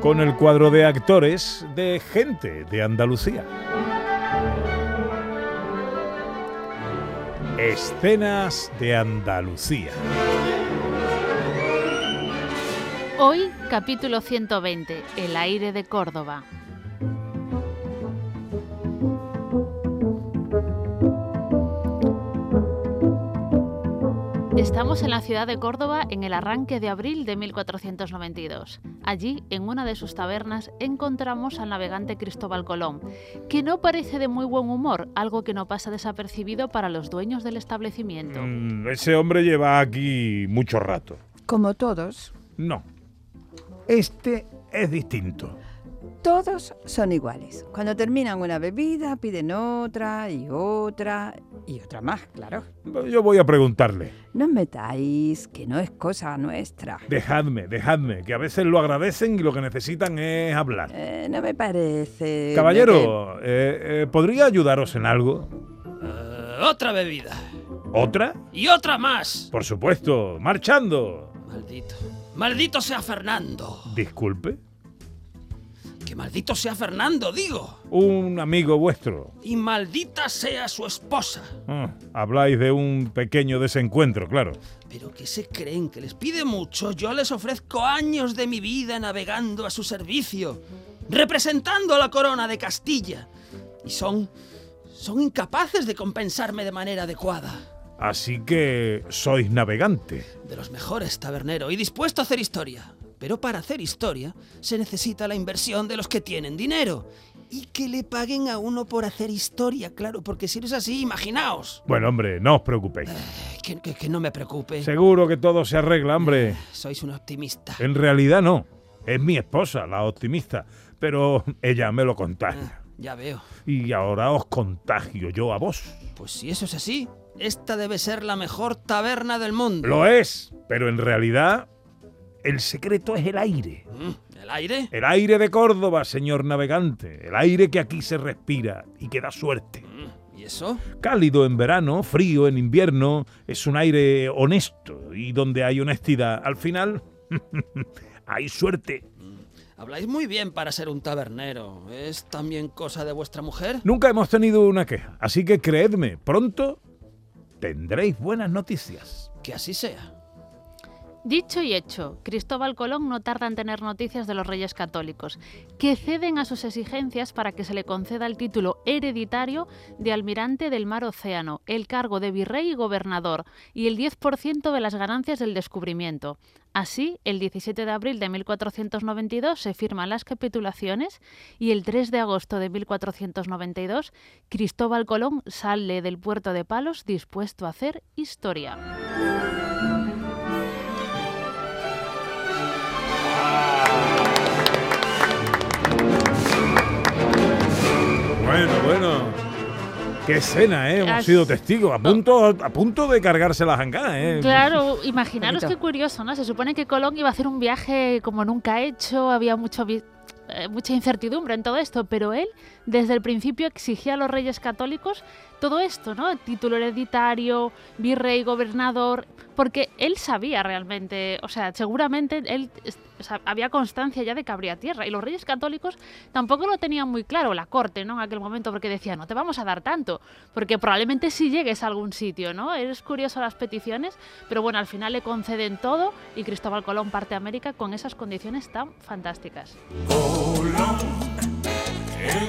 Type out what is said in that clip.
Con el cuadro de actores de Gente de Andalucía. Escenas de Andalucía. Hoy, capítulo 120, El aire de Córdoba. Estamos en la ciudad de Córdoba en el arranque de abril de 1492. Allí, en una de sus tabernas, encontramos al navegante Cristóbal Colón, que no parece de muy buen humor, algo que no pasa desapercibido para los dueños del establecimiento. Mm, ese hombre lleva aquí mucho rato. Como todos, No. Este es distinto. todos son iguales. Cuando terminan una bebida, piden otra y otra y otra más, claro. Yo voy a preguntarle. No os metáis, que no es cosa nuestra. Dejadme, dejadme, que a veces lo agradecen y lo que necesitan es hablar. Eh, no me parece. Caballero, eh, eh, ¿podría ayudaros en algo? Otra bebida. ¿Otra? Y otra más. Por supuesto, marchando. Maldito. Maldito sea Fernando. Disculpe. Maldito sea Fernando, digo. Un amigo vuestro. Y maldita sea su esposa. Ah, habláis de un pequeño desencuentro, claro. Pero que se creen que les pide mucho. Yo les ofrezco años de mi vida navegando a su servicio, representando a la corona de Castilla. Y son. son incapaces de compensarme de manera adecuada. Así que sois navegante. de los mejores tabernero y dispuesto a hacer historia. Pero para hacer historia se necesita la inversión de los que tienen dinero. Y que le paguen a uno por hacer historia, claro, porque si no es así, imaginaos. Bueno, hombre, no os preocupéis. Que, que- que no me preocupe. Seguro que todo se arregla, hombre. Sois un optimista. En realidad no. Es mi esposa, la optimista. Pero ella me lo contagia. Ah, ya veo. Y ahora os contagio yo a vos. Pues si eso es así, esta debe ser la mejor taberna del mundo. Lo es, pero en realidad el secreto es el aire. Mm, ¿El aire? El aire de Córdoba, señor navegante. El aire que aquí se respira y que da suerte. Mm, ¿Y eso? Cálido en verano, frío en invierno, es un aire honesto y donde hay honestidad, al final hay suerte. Habláis muy bien para ser un tabernero. ¿Es también cosa de vuestra mujer? Nunca hemos tenido una queja, así que creedme, pronto tendréis buenas noticias. Que así sea. Dicho y hecho, Cristóbal Colón no tarda en tener noticias de los reyes católicos, que ceden a sus exigencias para que se le conceda el título hereditario de almirante del mar Océano, el cargo de virrey y gobernador, y el 10% de las ganancias del descubrimiento. Así, el 17 de abril de 1492 se firman las capitulaciones y el 3 de agosto de 1492 Cristóbal Colón sale del puerto de Palos dispuesto a hacer historia. Bueno, bueno. Qué escena, ¿eh? Hemos As- sido testigos. A punto, a punto de cargarse la jangada, ¿eh? Claro, imaginaros qué curioso, ¿no? Se supone que Colón iba a hacer un viaje como nunca ha hecho, había mucho vi- eh, mucha incertidumbre en todo esto, pero él desde el principio exigía a los reyes católicos todo esto, ¿no? Título hereditario, virrey, gobernador, porque él sabía realmente, o sea, seguramente él había constancia ya de que habría tierra y los reyes católicos tampoco lo tenían muy claro, la corte, ¿no? En aquel momento, porque decían, no te vamos a dar tanto, porque probablemente si llegues a algún sitio, ¿no? Es curioso las peticiones, pero bueno, al final le conceden todo y Cristóbal Colón parte a América con esas condiciones tan fantásticas. El